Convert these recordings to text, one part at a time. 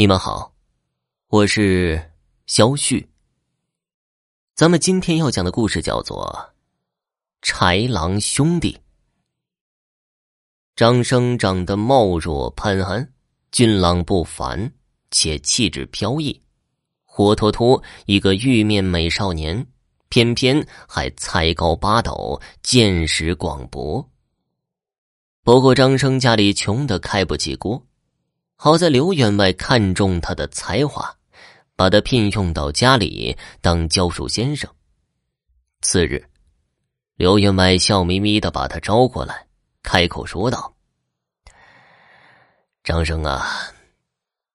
你们好，我是肖旭。咱们今天要讲的故事叫做《豺狼兄弟》。张生长得貌若潘安，俊朗不凡，且气质飘逸，活脱脱一个玉面美少年，偏偏还才高八斗，见识广博。不过张生家里穷的开不起锅。好在刘员外看中他的才华，把他聘用到家里当教书先生。次日，刘员外笑眯眯的把他招过来，开口说道：“张生啊，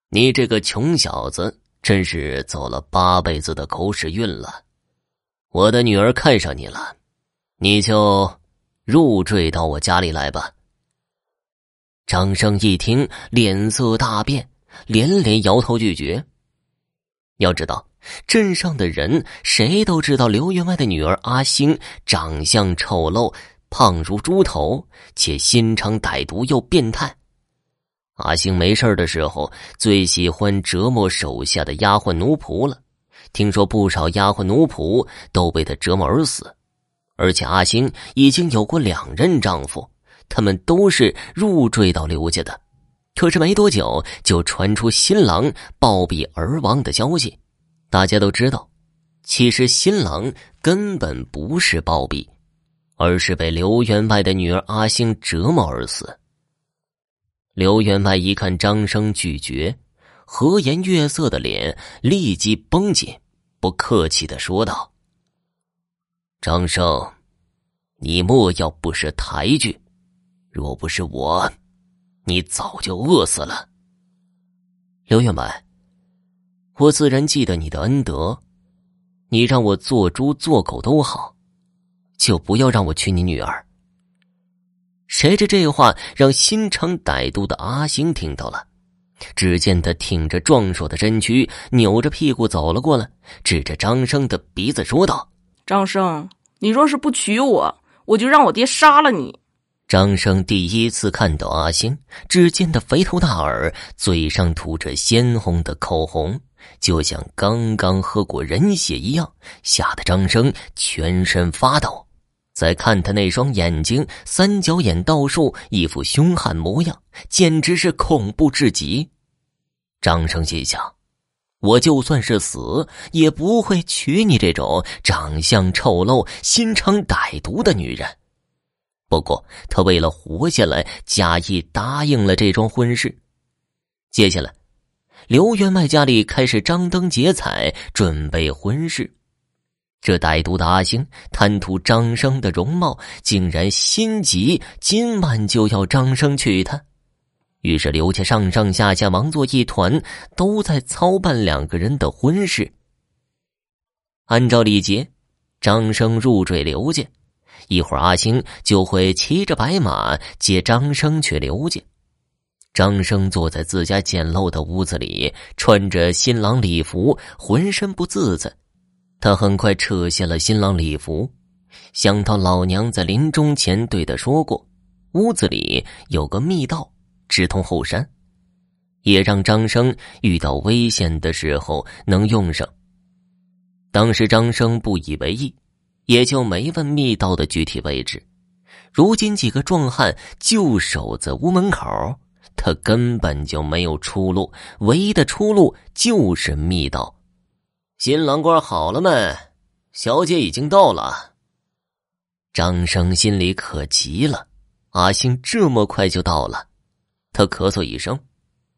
你这个穷小子真是走了八辈子的狗屎运了。我的女儿看上你了，你就入赘到我家里来吧。”张生一听，脸色大变，连连摇头拒绝。要知道，镇上的人谁都知道刘员外的女儿阿星长相丑陋，胖如猪头，且心肠歹毒又变态。阿星没事的时候，最喜欢折磨手下的丫鬟奴仆了。听说不少丫鬟奴仆都被他折磨而死，而且阿星已经有过两任丈夫。他们都是入赘到刘家的，可是没多久就传出新郎暴毙而亡的消息。大家都知道，其实新郎根本不是暴毙，而是被刘员外的女儿阿星折磨而死。刘员外一看张生拒绝，和颜悦色的脸立即绷紧，不客气的说道：“张生，你莫要不识抬举。”若不是我，你早就饿死了。刘员外，我自然记得你的恩德，你让我做猪做狗都好，就不要让我娶你女儿。谁知这话让心肠歹毒的阿星听到了，只见他挺着壮硕的身躯，扭着屁股走了过来，指着张生的鼻子说道：“张生，你若是不娶我，我就让我爹杀了你。”张生第一次看到阿星，只见他肥头大耳，嘴上涂着鲜红的口红，就像刚刚喝过人血一样，吓得张生全身发抖。再看他那双眼睛，三角眼倒竖，一副凶悍模样，简直是恐怖至极。张生心想：我就算是死，也不会娶你这种长相丑陋、心肠歹毒的女人。不过，他为了活下来，假意答应了这桩婚事。接下来，刘员外家里开始张灯结彩，准备婚事。这歹毒的阿星贪图张生的容貌，竟然心急，今晚就要张生娶她。于是，刘家上上下下忙作一团，都在操办两个人的婚事。按照礼节，张生入赘刘家。一会儿，阿星就会骑着白马接张生去刘家。张生坐在自家简陋的屋子里，穿着新郎礼服，浑身不自在。他很快扯下了新郎礼服，想到老娘在临终前对他说过，屋子里有个密道直通后山，也让张生遇到危险的时候能用上。当时张生不以为意。也就没问密道的具体位置。如今几个壮汉就守在屋门口，他根本就没有出路，唯一的出路就是密道。新郎官好了没？小姐已经到了。张生心里可急了，阿星这么快就到了，他咳嗽一声，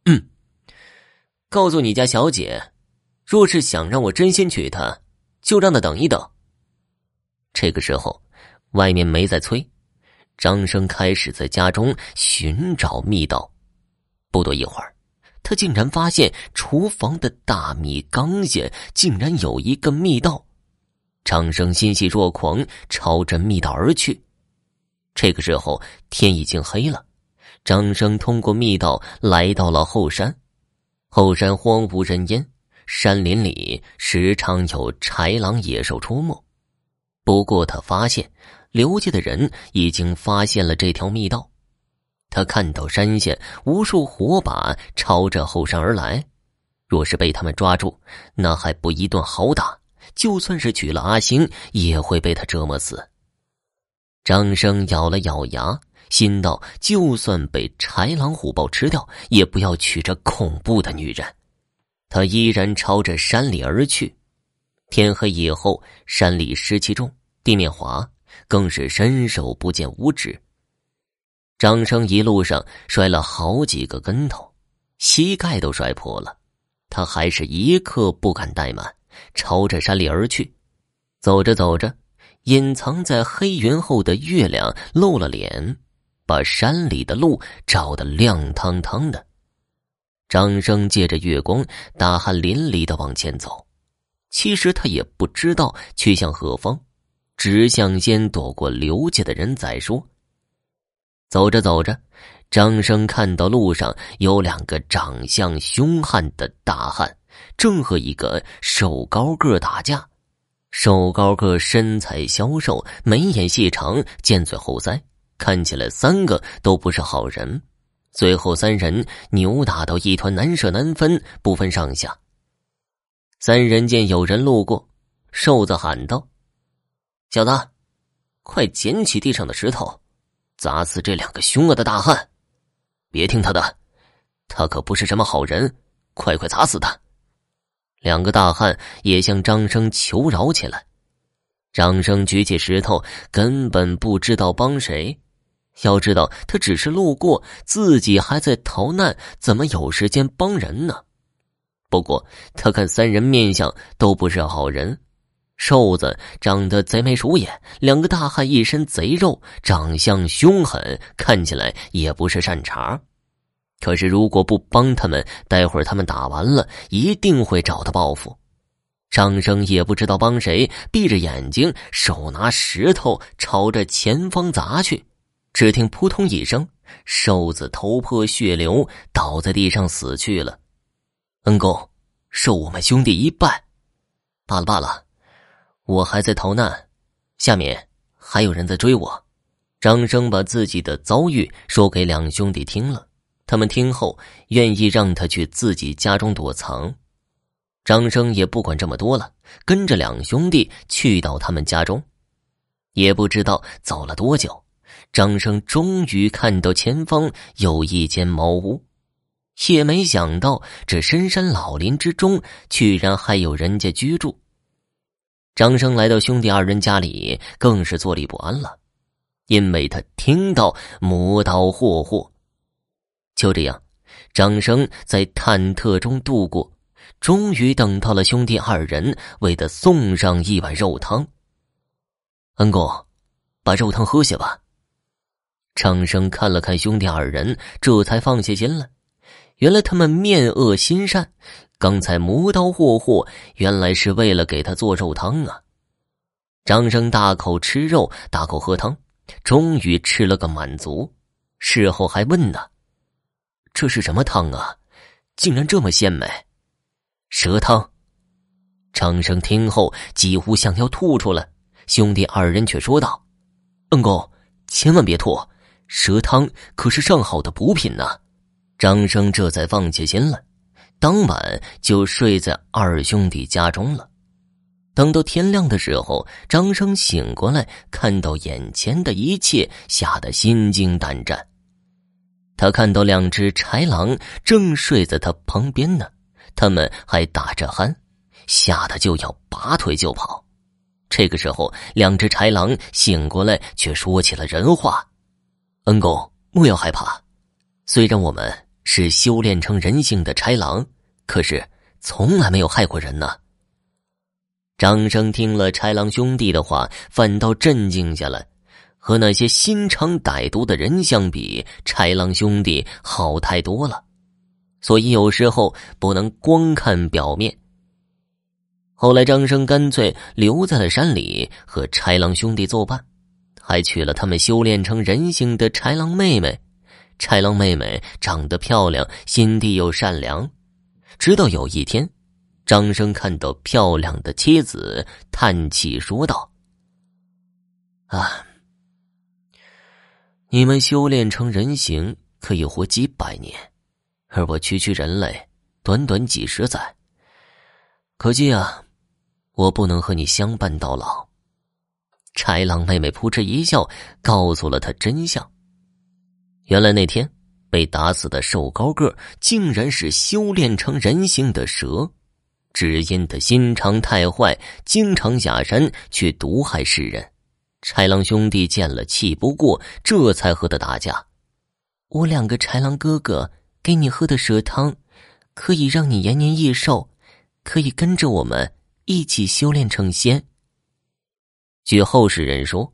嗯，告诉你家小姐，若是想让我真心娶她，就让她等一等。这个时候，外面没在催，张生开始在家中寻找密道。不多一会儿，他竟然发现厨房的大米缸下竟然有一个密道。张生欣喜若狂，朝着密道而去。这个时候天已经黑了，张生通过密道来到了后山。后山荒无人烟，山林里时常有豺狼野兽出没。不过，他发现刘家的人已经发现了这条密道。他看到山下无数火把朝着后山而来，若是被他们抓住，那还不一顿好打？就算是娶了阿星，也会被他折磨死。张生咬了咬牙，心道：就算被豺狼虎豹吃掉，也不要娶这恐怖的女人。他依然朝着山里而去。天黑以后，山里湿气重，地面滑，更是伸手不见五指。张生一路上摔了好几个跟头，膝盖都摔破了，他还是一刻不敢怠慢，朝着山里而去。走着走着，隐藏在黑云后的月亮露了脸，把山里的路照得亮堂堂的。张生借着月光，大汗淋漓的往前走。其实他也不知道去向何方，只想先躲过刘家的人再说。走着走着，张生看到路上有两个长相凶悍的大汉，正和一个瘦高个打架。瘦高个身材消瘦，眉眼细长，尖嘴猴腮，看起来三个都不是好人。最后三人扭打到一团，难舍难分，不分上下。三人见有人路过，瘦子喊道：“小子，快捡起地上的石头！”砸死这两个凶恶的大汉！别听他的，他可不是什么好人！快快砸死他！两个大汉也向张生求饶起来。张生举起石头，根本不知道帮谁。要知道，他只是路过，自己还在逃难，怎么有时间帮人呢？不过，他看三人面相都不是好人。瘦子长得贼眉鼠眼，两个大汉一身贼肉，长相凶狠，看起来也不是善茬。可是如果不帮他们，待会儿他们打完了，一定会找他报复。张生也不知道帮谁，闭着眼睛，手拿石头朝着前方砸去。只听扑通一声，瘦子头破血流，倒在地上死去了。恩公，受我们兄弟一拜。罢了罢了。我还在逃难，下面还有人在追我。张生把自己的遭遇说给两兄弟听了，他们听后愿意让他去自己家中躲藏。张生也不管这么多了，跟着两兄弟去到他们家中。也不知道走了多久，张生终于看到前方有一间茅屋，也没想到这深山老林之中居然还有人家居住。张生来到兄弟二人家里，更是坐立不安了，因为他听到磨刀霍霍。就这样，张生在忐忑中度过，终于等到了兄弟二人为他送上一碗肉汤。恩公，把肉汤喝下吧。张生看了看兄弟二人，这才放下心来。原来他们面恶心善。刚才磨刀霍霍，原来是为了给他做肉汤啊！张生大口吃肉，大口喝汤，终于吃了个满足。事后还问呢：“这是什么汤啊？竟然这么鲜美！”蛇汤。张生听后几乎想要吐出来，兄弟二人却说道：“恩公，千万别吐，蛇汤可是上好的补品呢。”张生这才放下心来。当晚就睡在二兄弟家中了。等到天亮的时候，张生醒过来，看到眼前的一切，吓得心惊胆战。他看到两只豺狼正睡在他旁边呢，他们还打着鼾，吓得就要拔腿就跑。这个时候，两只豺狼醒过来，却说起了人话：“恩公，莫要害怕，虽然我们……”是修炼成人性的豺狼，可是从来没有害过人呢。张生听了豺狼兄弟的话，反倒镇静下来。和那些心肠歹毒的人相比，豺狼兄弟好太多了。所以有时候不能光看表面。后来，张生干脆留在了山里，和豺狼兄弟作伴，还娶了他们修炼成人形的豺狼妹妹。豺狼妹妹长得漂亮，心地又善良。直到有一天，张生看到漂亮的妻子，叹气说道：“啊，你们修炼成人形可以活几百年，而我区区人类，短短几十载。可惜啊，我不能和你相伴到老。豺狼妹妹扑哧一笑，告诉了他真相。原来那天被打死的瘦高个，竟然是修炼成人形的蛇，只因他心肠太坏，经常下山去毒害世人。豺狼兄弟见了气不过，这才和他打架。我两个豺狼哥哥给你喝的蛇汤，可以让你延年益寿，可以跟着我们一起修炼成仙。据后世人说，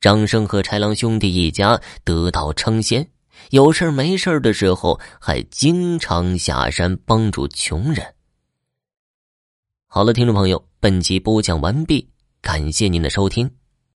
张生和豺狼兄弟一家得道成仙，有事没事的时候还经常下山帮助穷人。好了，听众朋友，本集播讲完毕，感谢您的收听。